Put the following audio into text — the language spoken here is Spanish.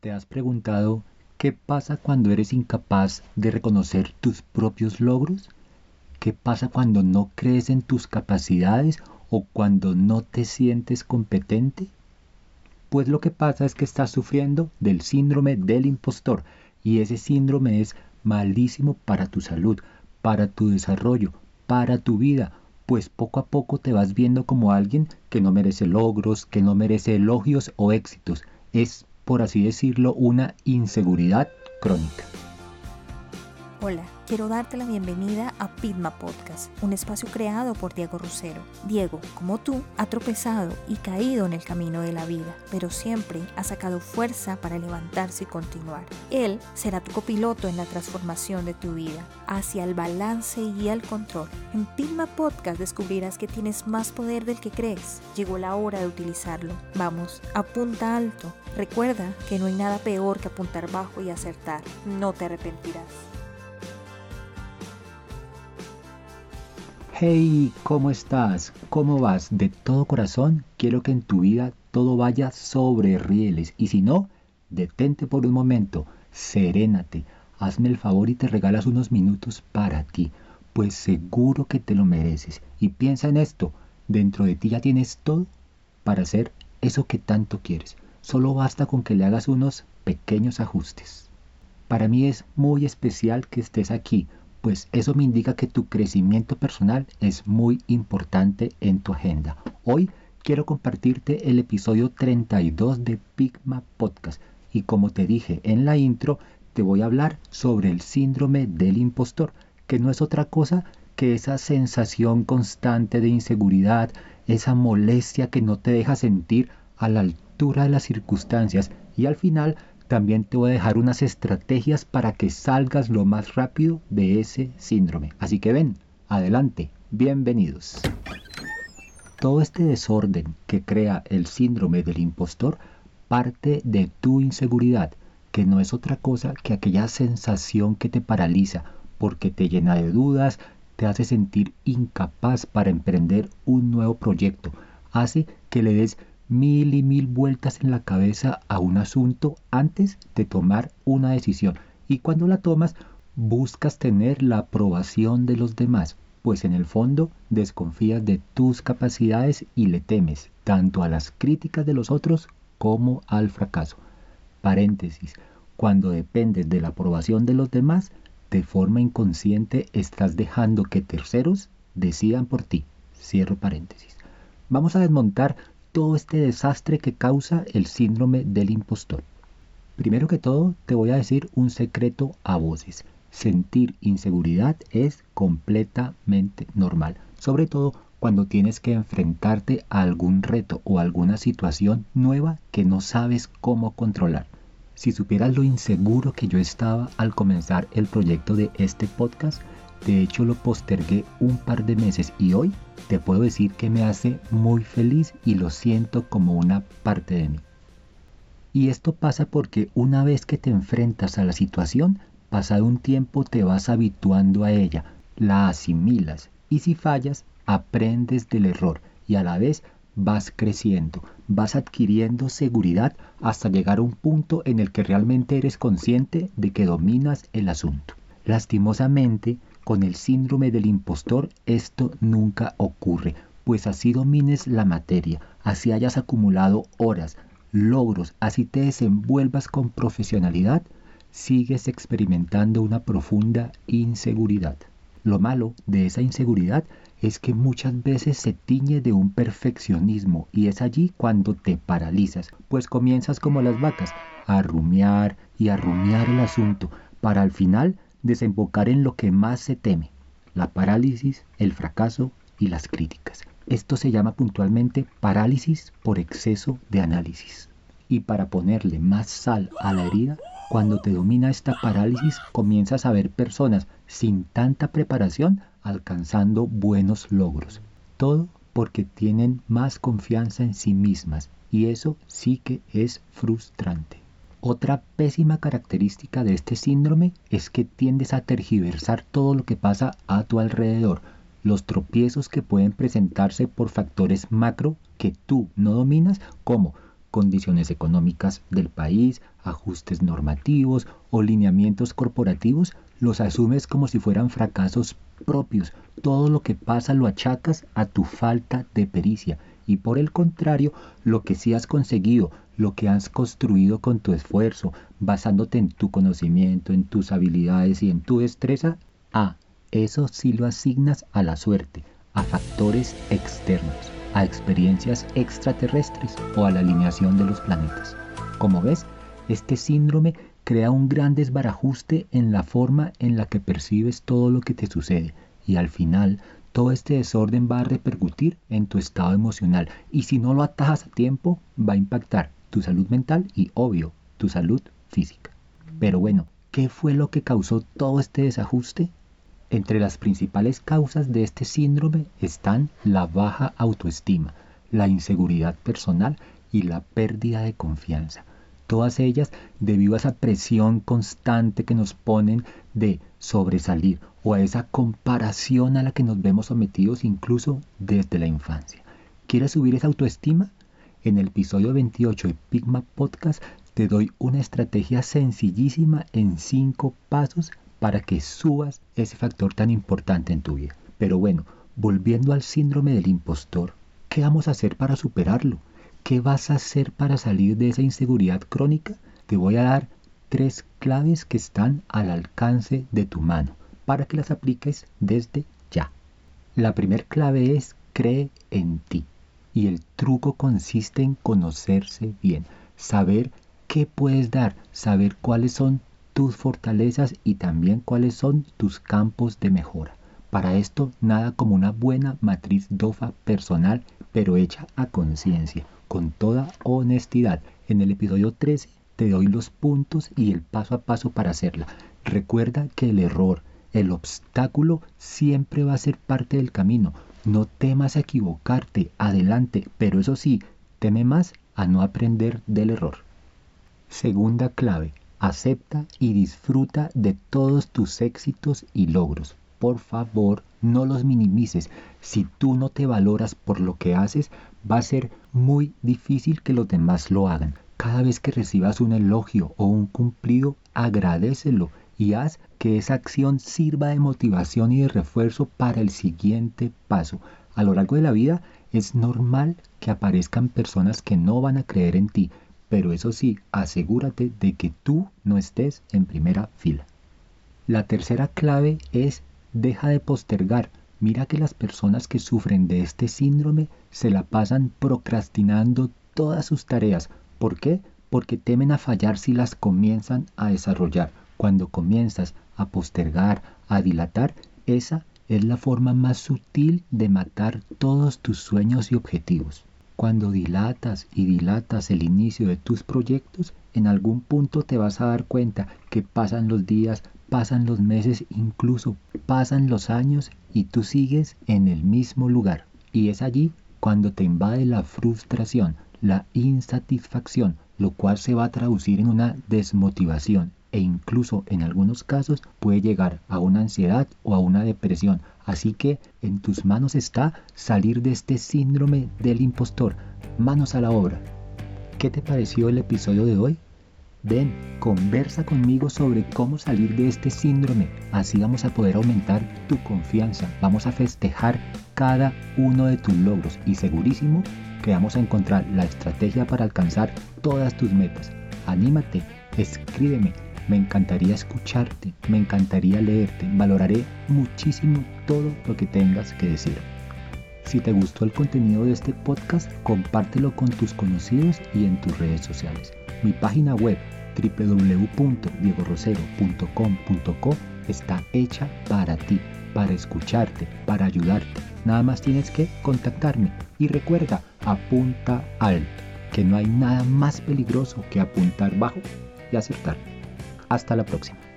¿Te has preguntado qué pasa cuando eres incapaz de reconocer tus propios logros? ¿Qué pasa cuando no crees en tus capacidades o cuando no te sientes competente? Pues lo que pasa es que estás sufriendo del síndrome del impostor y ese síndrome es malísimo para tu salud, para tu desarrollo, para tu vida, pues poco a poco te vas viendo como alguien que no merece logros, que no merece elogios o éxitos. Es por así decirlo, una inseguridad crónica. Hola, quiero darte la bienvenida a Pitma Podcast, un espacio creado por Diego Rusero. Diego, como tú, ha tropezado y caído en el camino de la vida, pero siempre ha sacado fuerza para levantarse y continuar. Él será tu copiloto en la transformación de tu vida, hacia el balance y el control. En Pitma Podcast descubrirás que tienes más poder del que crees. Llegó la hora de utilizarlo. Vamos, apunta alto. Recuerda que no hay nada peor que apuntar bajo y acertar. No te arrepentirás. Hey, ¿cómo estás? ¿Cómo vas? De todo corazón, quiero que en tu vida todo vaya sobre rieles. Y si no, detente por un momento, serénate, hazme el favor y te regalas unos minutos para ti, pues seguro que te lo mereces. Y piensa en esto, dentro de ti ya tienes todo para hacer eso que tanto quieres. Solo basta con que le hagas unos pequeños ajustes. Para mí es muy especial que estés aquí pues eso me indica que tu crecimiento personal es muy importante en tu agenda. Hoy quiero compartirte el episodio 32 de Pigma Podcast y como te dije en la intro, te voy a hablar sobre el síndrome del impostor, que no es otra cosa que esa sensación constante de inseguridad, esa molestia que no te deja sentir a la altura de las circunstancias y al final también te voy a dejar unas estrategias para que salgas lo más rápido de ese síndrome. Así que ven, adelante, bienvenidos. Todo este desorden que crea el síndrome del impostor parte de tu inseguridad, que no es otra cosa que aquella sensación que te paraliza, porque te llena de dudas, te hace sentir incapaz para emprender un nuevo proyecto, hace que le des mil y mil vueltas en la cabeza a un asunto antes de tomar una decisión. Y cuando la tomas, buscas tener la aprobación de los demás, pues en el fondo desconfías de tus capacidades y le temes tanto a las críticas de los otros como al fracaso. Paréntesis, cuando dependes de la aprobación de los demás, de forma inconsciente estás dejando que terceros decidan por ti. Cierro paréntesis. Vamos a desmontar todo este desastre que causa el síndrome del impostor. Primero que todo, te voy a decir un secreto a voces. Sentir inseguridad es completamente normal, sobre todo cuando tienes que enfrentarte a algún reto o alguna situación nueva que no sabes cómo controlar. Si supieras lo inseguro que yo estaba al comenzar el proyecto de este podcast, de hecho lo postergué un par de meses y hoy te puedo decir que me hace muy feliz y lo siento como una parte de mí. Y esto pasa porque una vez que te enfrentas a la situación, pasado un tiempo te vas habituando a ella, la asimilas y si fallas, aprendes del error y a la vez vas creciendo, vas adquiriendo seguridad hasta llegar a un punto en el que realmente eres consciente de que dominas el asunto. Lastimosamente, con el síndrome del impostor esto nunca ocurre, pues así domines la materia, así hayas acumulado horas, logros, así te desenvuelvas con profesionalidad, sigues experimentando una profunda inseguridad. Lo malo de esa inseguridad es que muchas veces se tiñe de un perfeccionismo y es allí cuando te paralizas, pues comienzas como las vacas a rumiar y a rumiar el asunto para al final desembocar en lo que más se teme, la parálisis, el fracaso y las críticas. Esto se llama puntualmente parálisis por exceso de análisis. Y para ponerle más sal a la herida, cuando te domina esta parálisis comienzas a ver personas sin tanta preparación alcanzando buenos logros. Todo porque tienen más confianza en sí mismas y eso sí que es frustrante. Otra pésima característica de este síndrome es que tiendes a tergiversar todo lo que pasa a tu alrededor, los tropiezos que pueden presentarse por factores macro que tú no dominas, como condiciones económicas del país, ajustes normativos o lineamientos corporativos, los asumes como si fueran fracasos propios. Todo lo que pasa lo achacas a tu falta de pericia. Y por el contrario, lo que sí has conseguido, lo que has construido con tu esfuerzo, basándote en tu conocimiento, en tus habilidades y en tu destreza, a eso sí lo asignas a la suerte, a factores externos, a experiencias extraterrestres o a la alineación de los planetas. Como ves, este síndrome crea un gran desbarajuste en la forma en la que percibes todo lo que te sucede y al final todo este desorden va a repercutir en tu estado emocional y si no lo atajas a tiempo va a impactar tu salud mental y obvio tu salud física. Pero bueno, ¿qué fue lo que causó todo este desajuste? Entre las principales causas de este síndrome están la baja autoestima, la inseguridad personal y la pérdida de confianza. Todas ellas debido a esa presión constante que nos ponen de sobresalir o a esa comparación a la que nos vemos sometidos incluso desde la infancia. ¿Quieres subir esa autoestima? En el episodio 28 de Pigma Podcast te doy una estrategia sencillísima en 5 pasos para que subas ese factor tan importante en tu vida. Pero bueno, volviendo al síndrome del impostor, ¿qué vamos a hacer para superarlo? ¿Qué vas a hacer para salir de esa inseguridad crónica? Te voy a dar tres claves que están al alcance de tu mano para que las apliques desde ya. La primera clave es cree en ti. Y el truco consiste en conocerse bien, saber qué puedes dar, saber cuáles son tus fortalezas y también cuáles son tus campos de mejora. Para esto, nada como una buena matriz DOFA personal, pero hecha a conciencia, con toda honestidad. En el episodio 13 te doy los puntos y el paso a paso para hacerla. Recuerda que el error, el obstáculo siempre va a ser parte del camino. No temas a equivocarte, adelante, pero eso sí, teme más a no aprender del error. Segunda clave, Acepta y disfruta de todos tus éxitos y logros. Por favor, no los minimices. Si tú no te valoras por lo que haces, va a ser muy difícil que los demás lo hagan. Cada vez que recibas un elogio o un cumplido, agradecelo y haz que esa acción sirva de motivación y de refuerzo para el siguiente paso. A lo largo de la vida es normal que aparezcan personas que no van a creer en ti, pero eso sí, asegúrate de que tú no estés en primera fila. La tercera clave es deja de postergar. Mira que las personas que sufren de este síndrome se la pasan procrastinando todas sus tareas. ¿Por qué? Porque temen a fallar si las comienzan a desarrollar. Cuando comienzas a postergar, a dilatar, esa es la forma más sutil de matar todos tus sueños y objetivos. Cuando dilatas y dilatas el inicio de tus proyectos, en algún punto te vas a dar cuenta que pasan los días, pasan los meses, incluso pasan los años y tú sigues en el mismo lugar. Y es allí cuando te invade la frustración, la insatisfacción, lo cual se va a traducir en una desmotivación e incluso en algunos casos puede llegar a una ansiedad o a una depresión. Así que en tus manos está salir de este síndrome del impostor. Manos a la obra. ¿Qué te pareció el episodio de hoy? Ven, conversa conmigo sobre cómo salir de este síndrome. Así vamos a poder aumentar tu confianza. Vamos a festejar cada uno de tus logros y segurísimo que vamos a encontrar la estrategia para alcanzar todas tus metas. Anímate, escríbeme me encantaría escucharte, me encantaría leerte, valoraré muchísimo todo lo que tengas que decir. Si te gustó el contenido de este podcast, compártelo con tus conocidos y en tus redes sociales. Mi página web www.diegorosero.com.co está hecha para ti, para escucharte, para ayudarte. Nada más tienes que contactarme y recuerda, apunta alto, que no hay nada más peligroso que apuntar bajo y acertar. Hasta la próxima.